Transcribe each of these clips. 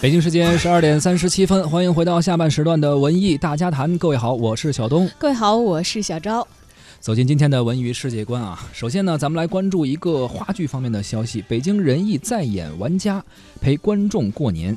北京时间十二点三十七分，欢迎回到下半时段的文艺大家谈。各位好，我是小东。各位好，我是小昭。走进今天的文娱世界观啊，首先呢，咱们来关注一个话剧方面的消息：北京人艺再演《玩家》，陪观众过年。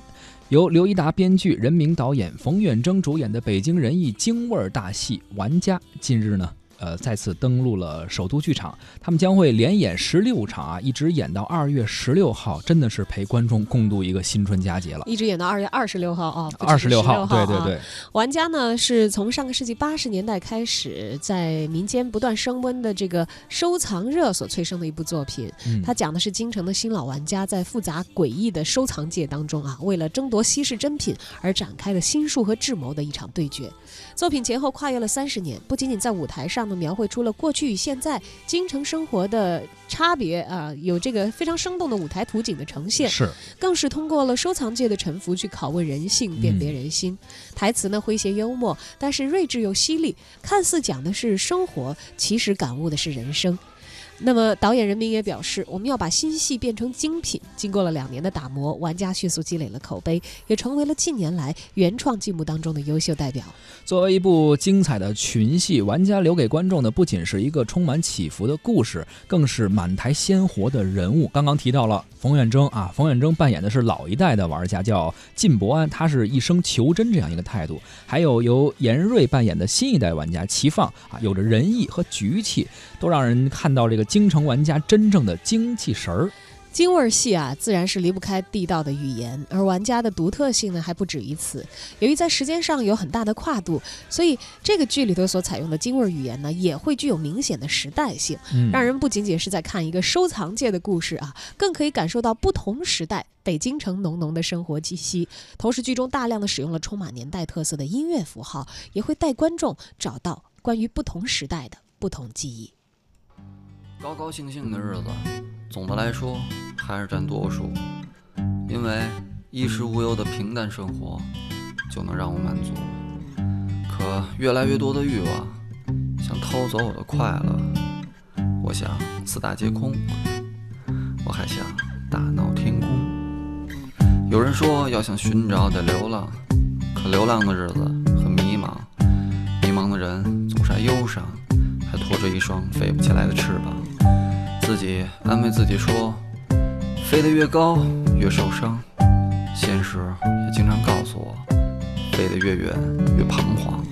由刘一达编剧、任明导演、冯远征主演的北京人艺京味儿大戏《玩家》，近日呢。呃，再次登陆了首都剧场，他们将会连演十六场啊，一直演到二月十六号，真的是陪观众共度一个新春佳节了。一直演到二月二十六号啊，二十六号，对对对。玩家呢，是从上个世纪八十年代开始，在民间不断升温的这个收藏热所催生的一部作品。嗯它讲的是京城的新老玩家在复杂诡异的收藏界当中啊，为了争夺稀世珍品而展开的心术和智谋的一场对决。作品前后跨越了三十年，不仅仅在舞台上。描绘出了过去与现在京城生活的差别啊，有这个非常生动的舞台图景的呈现，是，更是通过了收藏界的沉浮去拷问人性，辨别人心。台词呢诙谐幽默，但是睿智又犀利，看似讲的是生活，其实感悟的是人生。那么，导演任明也表示，我们要把新戏变成精品。经过了两年的打磨，玩家迅速积累了口碑，也成为了近年来原创剧目当中的优秀代表。作为一部精彩的群戏，玩家留给观众的不仅是一个充满起伏的故事，更是满台鲜活的人物。刚刚提到了冯远征啊，冯远征扮演的是老一代的玩家，叫靳伯安，他是一生求真这样一个态度。还有由严瑞扮演的新一代玩家齐放啊，有着仁义和局气，都让人看到这个。京城玩家真正的精气神儿，京味儿戏啊，自然是离不开地道的语言，而玩家的独特性呢，还不止于此。由于在时间上有很大的跨度，所以这个剧里头所采用的京味儿语言呢，也会具有明显的时代性，让人不仅仅是在看一个收藏界的故事啊，更可以感受到不同时代北京城浓浓的生活气息。同时，剧中大量的使用了充满年代特色的音乐符号，也会带观众找到关于不同时代的不同记忆。高高兴兴的日子，总的来说还是占多数，因为衣食无忧的平淡生活就能让我满足。可越来越多的欲望想偷走我的快乐，我想四大皆空，我还想大闹天宫。有人说要想寻找得流浪，可流浪的日子很迷茫，迷茫的人总是爱忧伤，还拖着一双飞不起来的翅膀。自己安慰自己说，飞得越高越受伤。现实也经常告诉我，飞得越远越彷徨。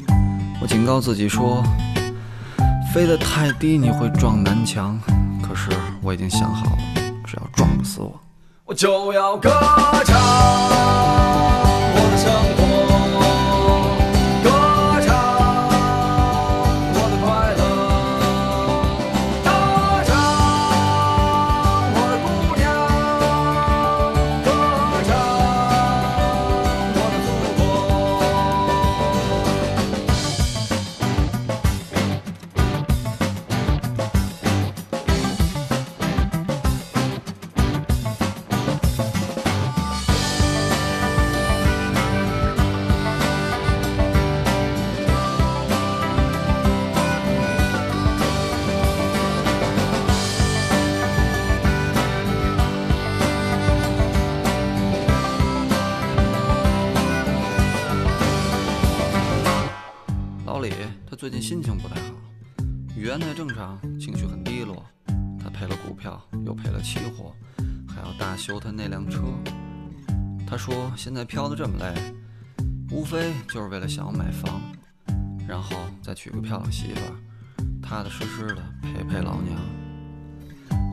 我警告自己说，飞得太低你会撞南墙。可是我已经想好了，只要撞不死我，我就要歌唱。最近心情不太好，语言太正常，情绪很低落。他赔了股票，又赔了期货，还要大修他那辆车。他说现在飘得这么累，无非就是为了想要买房，然后再娶个漂亮媳妇，踏踏实实的陪陪老娘。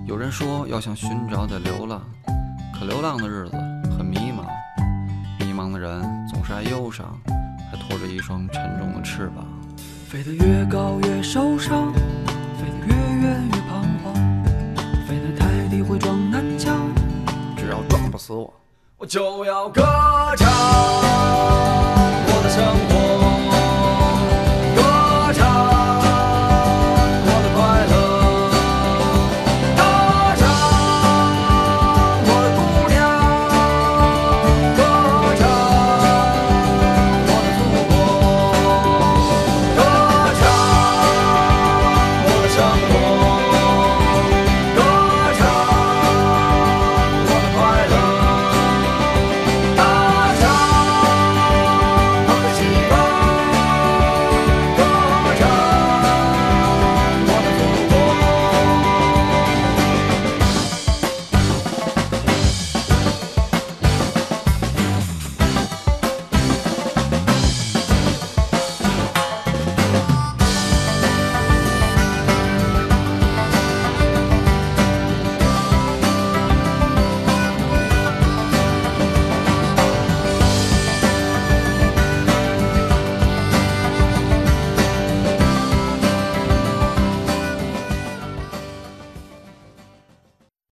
有人说要想寻找得流浪，可流浪的日子很迷茫，迷茫的人总是爱忧伤，还拖着一双沉重的翅膀。飞得越高越受伤，飞得越远越彷徨，飞得太低会撞南墙。只要撞不死我，我就要歌唱我的生活。